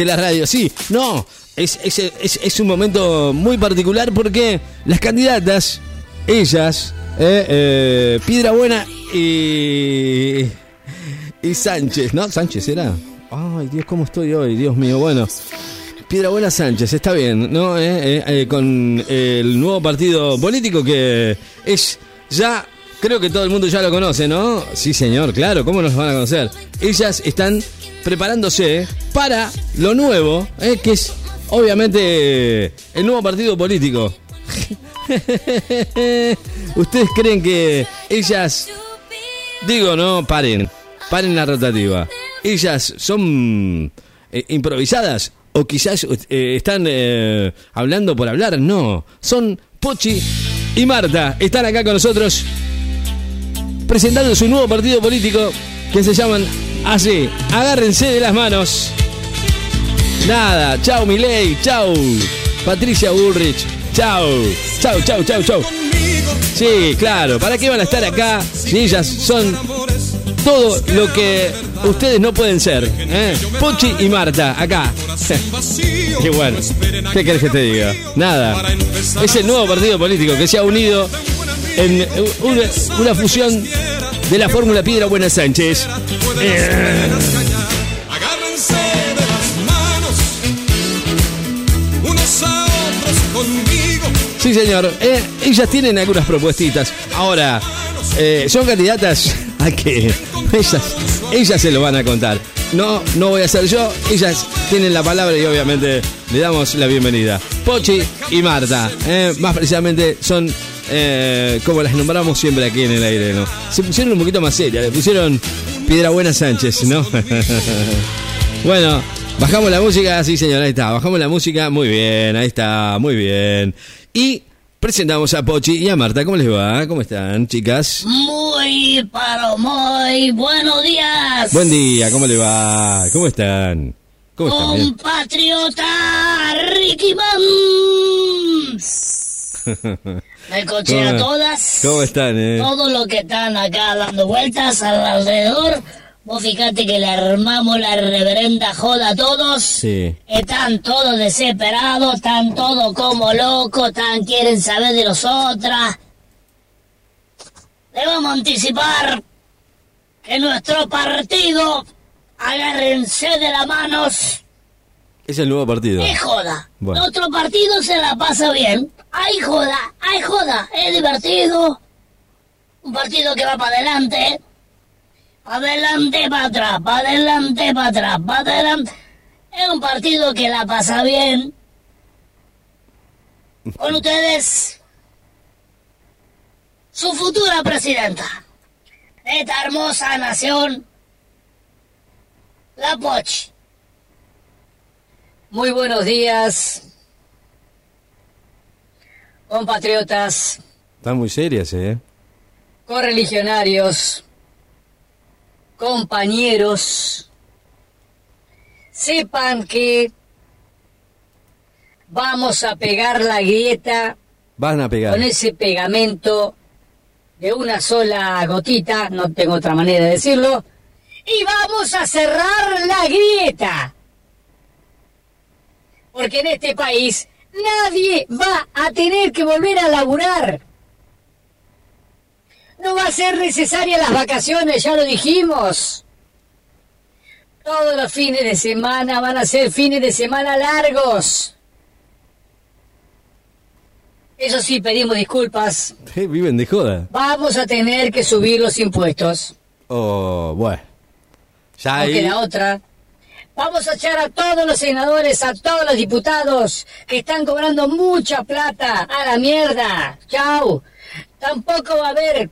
de la radio. Sí, no, es, es, es, un momento muy particular porque las candidatas, ellas, eh, eh, Piedra Buena y, y Sánchez, ¿no? Sánchez era. Ay, Dios, ¿cómo estoy hoy? Dios mío, bueno. Piedra Buena Sánchez, está bien, ¿no? Eh, con el nuevo partido político que es ya, creo que todo el mundo ya lo conoce, ¿no? Sí, señor, claro, ¿cómo nos van a conocer? Ellas están preparándose para lo nuevo, eh, que es obviamente el nuevo partido político. ¿Ustedes creen que ellas, digo, no, paren, paren la rotativa? Ellas son eh, improvisadas o quizás eh, están eh, hablando por hablar, no, son Pochi y Marta, están acá con nosotros presentando su nuevo partido político que se llaman así, agárrense de las manos. Nada, chau Milei, chau Patricia Bullrich, chau, chau, chau, chau, chau. Sí, claro, ¿para qué van a estar acá si ellas son todo lo que ustedes no pueden ser? ¿eh? Pochi y Marta, acá. Qué bueno. ¿Qué querés que te diga? Nada. Es el nuevo partido político que se ha unido en una, una fusión de la fórmula Piedra Buena Sánchez. Eh. Sí, señor. Eh, ellas tienen algunas propuestitas. Ahora, eh, son candidatas a que ellas, ellas se lo van a contar. No, no voy a ser yo. Ellas tienen la palabra y obviamente le damos la bienvenida. Pochi y Marta. eh, más precisamente son eh, como las nombramos siempre aquí en el aire, ¿no? Se pusieron un poquito más serias. Le pusieron Piedra Buena Sánchez, ¿no? bueno. Bajamos la música, sí señor, ahí está. Bajamos la música, muy bien, ahí está, muy bien. Y presentamos a Pochi y a Marta. ¿Cómo les va? ¿Cómo están, chicas? Muy, pero muy buenos días. Buen día, ¿cómo le va? ¿Cómo están? ¿Cómo están? Compatriota Ricky Mans. Me coché a ¿Cómo- todas. ¿Cómo están, eh? Todos los que están acá dando vueltas alrededor. Vos fíjate que le armamos la reverenda joda a todos. Sí. Están todos desesperados, están todos como locos, están quieren saber de nosotras. Le vamos a anticipar que nuestro partido, agárrense de las manos, Es el nuevo partido. es joda. Bueno. Nuestro partido se la pasa bien. Hay joda, hay joda, es divertido. Un partido que va para adelante. Pa' adelante, para atrás, para adelante, para atrás, para adelante. Es un partido que la pasa bien. Con ustedes, su futura presidenta de esta hermosa nación, la Poch. Muy buenos días, compatriotas, Están muy serias, eh. correligionarios, compañeros. Sepan que vamos a pegar la grieta Van a pegar. con ese pegamento de una sola gotita, no tengo otra manera de decirlo, y vamos a cerrar la grieta. Porque en este país nadie va a tener que volver a laburar. No va a ser necesaria las vacaciones, ya lo dijimos. Todos los fines de semana van a ser fines de semana largos. Eso sí, pedimos disculpas. Viven de joda. Vamos a tener que subir los impuestos. Oh, bueno. Ya queda otra. Vamos a echar a todos los senadores, a todos los diputados que están cobrando mucha plata a la mierda. Chau. Tampoco va a haber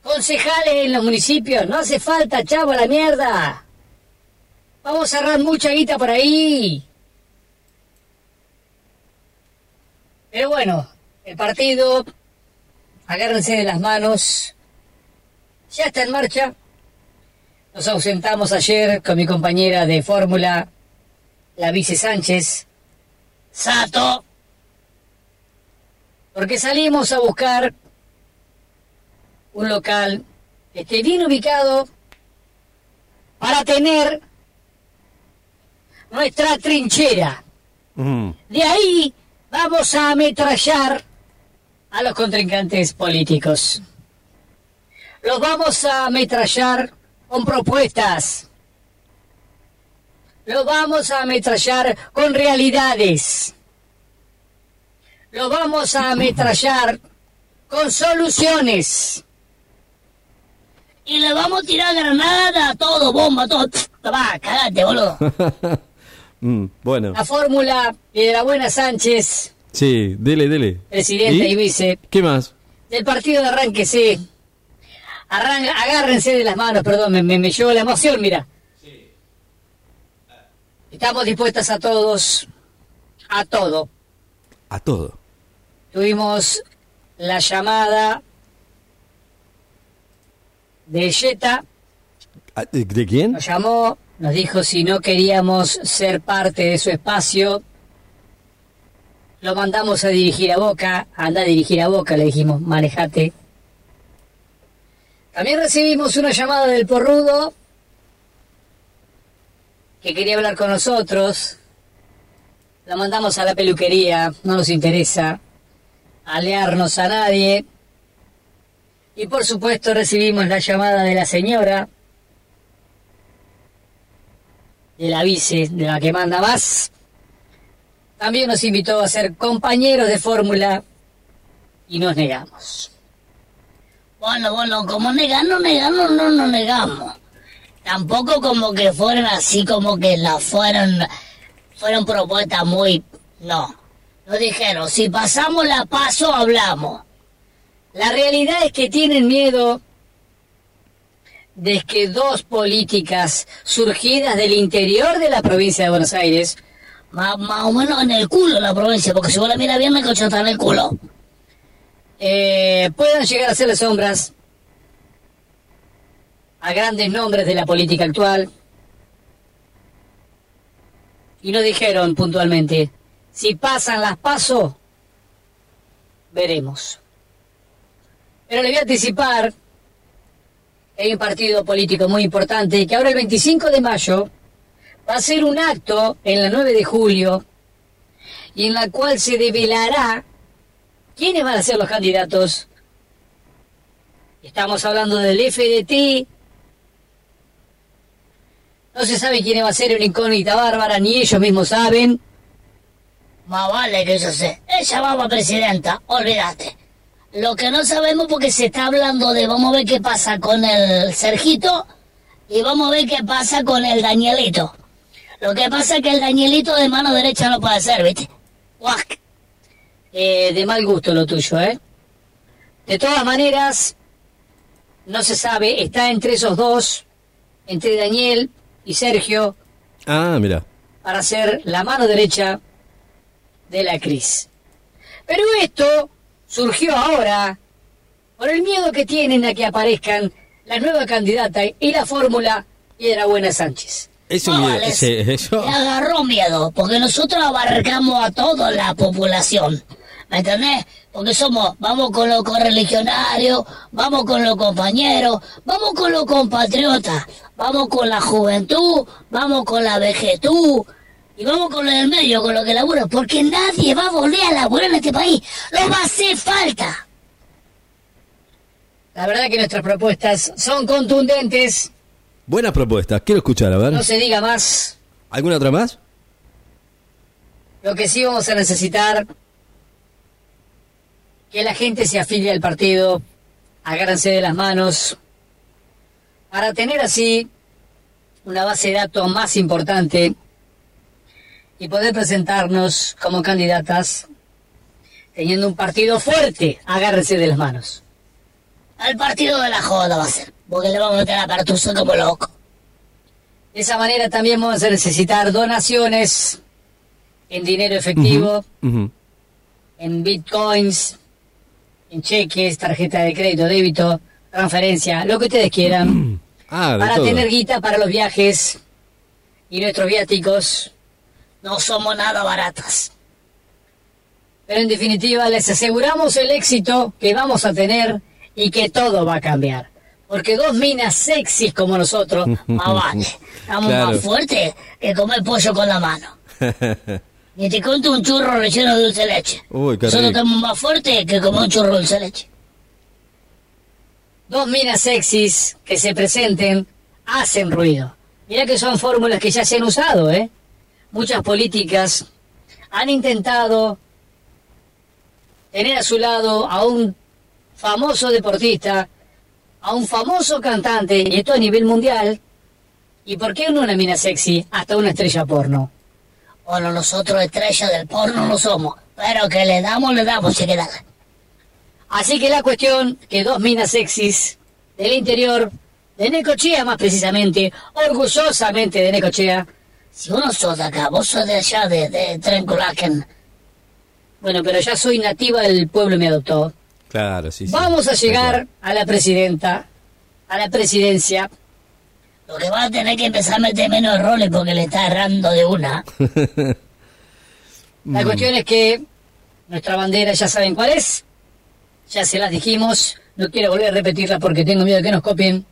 concejales en los municipios. No hace falta, chavo, a la mierda. Vamos a ahorrar mucha guita por ahí. Pero bueno, el partido, agárrense de las manos, ya está en marcha. Nos ausentamos ayer con mi compañera de fórmula, la vice Sánchez, Sato, porque salimos a buscar un local que esté bien ubicado para tener nuestra trinchera. Mm. De ahí vamos a ametrallar a los contrincantes políticos. Los vamos a ametrallar con propuestas. Los vamos a ametrallar con realidades. Los vamos a ametrallar con soluciones. Y le vamos a tirar granada, todo, bomba, todo. Va, cagate, boludo. Mm, Bueno, La fórmula de la buena Sánchez, sí, dele, dele. presidente y vice, ¿Qué más? del partido de arránquese. Arran- agárrense de las manos, perdón, me, me, me llevó la emoción, mira. Estamos dispuestas a todos, a todo. A todo. Tuvimos la llamada de Jetta, ¿A- ¿De, de quién? nos llamó, nos dijo si no queríamos ser parte de su espacio, lo mandamos a dirigir a Boca, anda a dirigir a Boca, le dijimos, manejate. También recibimos una llamada del Porrudo, que quería hablar con nosotros, la mandamos a la peluquería, no nos interesa alearnos a nadie. Y por supuesto recibimos la llamada de la señora, de la vice, de la que manda más. También nos invitó a ser compañeros de fórmula y nos negamos. Bueno, bueno, como negamos, negamos, no nos negamos. Tampoco como que fueran así, como que la fueron, fueron propuestas muy... No. Nos dijeron, si pasamos la paso, hablamos. La realidad es que tienen miedo de que dos políticas surgidas del interior de la provincia de Buenos Aires Más, más o menos en el culo la provincia, porque si vos la miras bien, me cochota en el culo. Eh, puedan llegar a ser sombras a grandes nombres de la política actual. Y nos dijeron puntualmente, si pasan las pasos, veremos. Pero le voy a anticipar que hay un partido político muy importante que ahora el 25 de mayo va a ser un acto en la 9 de julio y en la cual se develará quiénes van a ser los candidatos. Estamos hablando del FDT. No se sabe quién va a ser una incógnita bárbara, ni ellos mismos saben. Más vale que yo sé. Ella va para presidenta, olvídate. Lo que no sabemos porque se está hablando de vamos a ver qué pasa con el Sergito y vamos a ver qué pasa con el Danielito. Lo que pasa es que el Danielito de mano derecha no puede ser, ¿viste? Guac. Eh, de mal gusto lo tuyo, ¿eh? De todas maneras, no se sabe, está entre esos dos, entre Daniel y Sergio, Ah, mira. para ser la mano derecha de la Cris. Pero esto surgió ahora por el miedo que tienen a que aparezcan la nueva candidata y la fórmula Piedra Buena Sánchez. Es un No, miedo. eso- Le agarró miedo, porque nosotros abarcamos a toda la población. ¿Me entendés? Porque somos, vamos con los correligionarios, vamos con los compañeros, vamos con los compatriotas, vamos con la juventud, vamos con la vejetud, y vamos con lo del medio, con lo que labura, porque nadie va a volver a laburar en este país. No va a hacer falta. La verdad que nuestras propuestas son contundentes, Buenas propuestas. Quiero escuchar, a ver. no se diga más. ¿Alguna otra más? Lo que sí vamos a necesitar que la gente se afilie al partido, agárrense de las manos, para tener así una base de datos más importante y poder presentarnos como candidatas teniendo un partido fuerte, agárrense de las manos. El partido de la joda va a ser, porque le vamos a meter a Pertuso como loco. De esa manera también vamos a necesitar donaciones en dinero efectivo, en bitcoins, en cheques, tarjeta de crédito, débito, transferencia, lo que ustedes quieran, Ah, para todo. tener guita para los viajes y nuestros viáticos. No somos nada baratas. Pero en definitiva les aseguramos el éxito que vamos a tener y que todo va a cambiar. Porque dos minas sexys como nosotros, Más vale. Estamos Claro. más fuertes que comer pollo con la mano. Ni te cuento un churro relleno de dulce de leche. Uy, qué Nosotros estamos más fuertes que comer un churro de dulce de leche. dos minas sexys que se presenten hacen ruido. Mira que son fórmulas que ya se han usado, ¿eh? Muchas políticas han intentado tener a su lado a un famoso deportista, a un famoso cantante, y esto a nivel mundial. ¿Y por qué no una mina sexy hasta una estrella porno? Bueno, nosotros estrellas del porno no somos. Pero que le damos, le damos, si que dale. Así que la cuestión que dos minas sexys del interior, de Necochea más precisamente, orgullosamente de Necochea, Si uno sos de acá, vos sos de allá, de, de Trenculaken. bueno, pero ya soy nativa del pueblo y me adoptó. Claro, sí, sí. Vamos a Tal llegar a la presidenta, a la presidencia. Lo que va a tener que empezar a meter menos roles porque le está errando de una. La cuestión es que nuestra bandera ya saben cuál es, ya se las dijimos, no quiero volver a repetirla porque tengo miedo de que nos copien.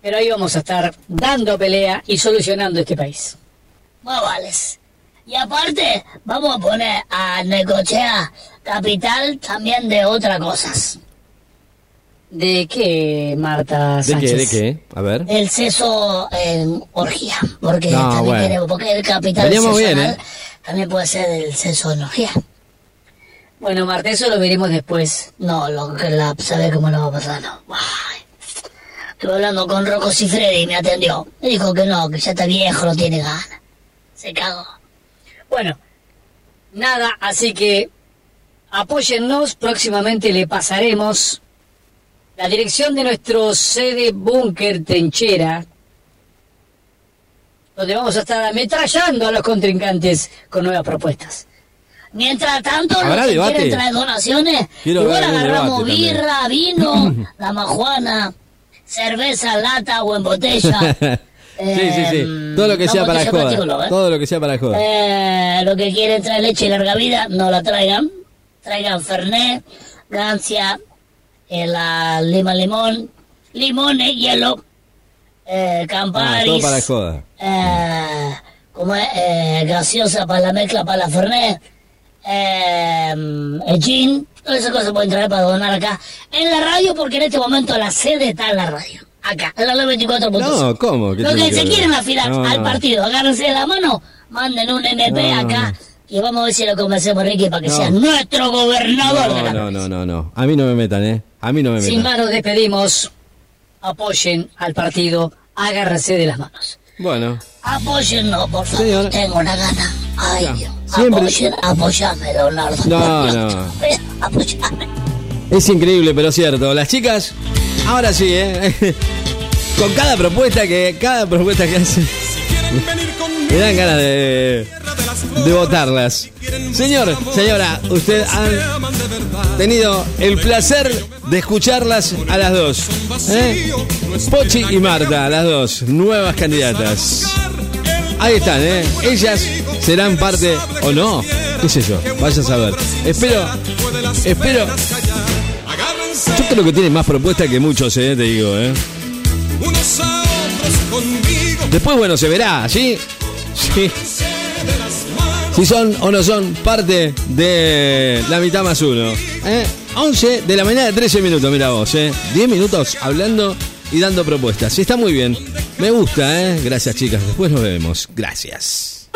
Pero ahí vamos a estar dando pelea y solucionando este país. Más vales. Y aparte, vamos a poner a Necochea capital también de otras cosas. ¿De qué, Marta ¿De qué? ¿De qué? A ver. El seso en orgía. Porque No, también bueno. queremos- porque el capital Veníamos bien, ¿eh? también puede ser el seso en orgía. Bueno, Marta, eso lo veremos después. No, lo que la sabe cómo lo va a pasar, no. Ay. Estuve hablando con Rocco Cifredi y me atendió. Me dijo que no, que ya está viejo, no tiene ganas. Se cagó. Bueno, nada, así que apóyennos. Próximamente le pasaremos la dirección de nuestro sede búnker trinchera, donde vamos a estar ametrallando a los contrincantes con nuevas propuestas. Mientras tanto, ¿Habrá los que debate? quieren traer donaciones, Quiero igual agarramos birra, vino, la majuana, cerveza, lata o en botella. sí, sí, sí. Eh, Todo lo que no sea para joda. ¿eh? Todo lo que sea para joda. Eh, lo que quieren traer leche y larga vida, no la traigan. Traigan Fernet, Gancia, la lima limón, limones, hielo, eh, Ah, Camparis, para eh, como es, eh, gaseosa para la mezcla para la Fernet, eh, el gin, todas esas cosas pueden traer para donar acá en la radio porque en este momento la sede está en la radio. Acá, en la 924.5. No, ¿cómo? ¿Qué Los tiene que se quieren afilar No, al no. partido, agárrense de la mano, manden un MP No. acá y vamos a ver si lo convencemos Ricky para que No. sea nuestro gobernador de la No, no, no, no, no. A mí no me metan, ¿eh? A mí no me Sin metan. más nos despedimos. Apoyen al partido. Agárrense de las manos. Bueno, Apóyennos, por favor. Señor. Tengo una gana. Ay, Dios. siempre- Apoyen, apoyame, Leonardo. No, no. Apoyame. es increíble, pero cierto. Las chicas, ahora sí, ¿eh? Con cada propuesta que, cada propuesta que hacen, Quieren venir conmigo. me dan ganas de, de votarlas. Señor, señora, usted ha tenido el placer de escucharlas a las dos. ¿eh? Pochi y Marta, las dos, nuevas candidatas. Ahí están, ¿eh? Ellas serán parte o no. ¿Qué sé yo? Vaya a saber. Espero, espero. Yo creo que tienen más propuestas que muchos, ¿eh? Te digo, ¿eh? Después, bueno, se verá, ¿sí? Sí. Si son o no son parte de la mitad más uno. ¿eh? 11 de la mañana, 13 minutos, mira vos, ¿eh? 10 minutos hablando y dando propuestas. Sí, está muy bien. Me gusta, ¿eh? Gracias, chicas. Después nos vemos. Gracias.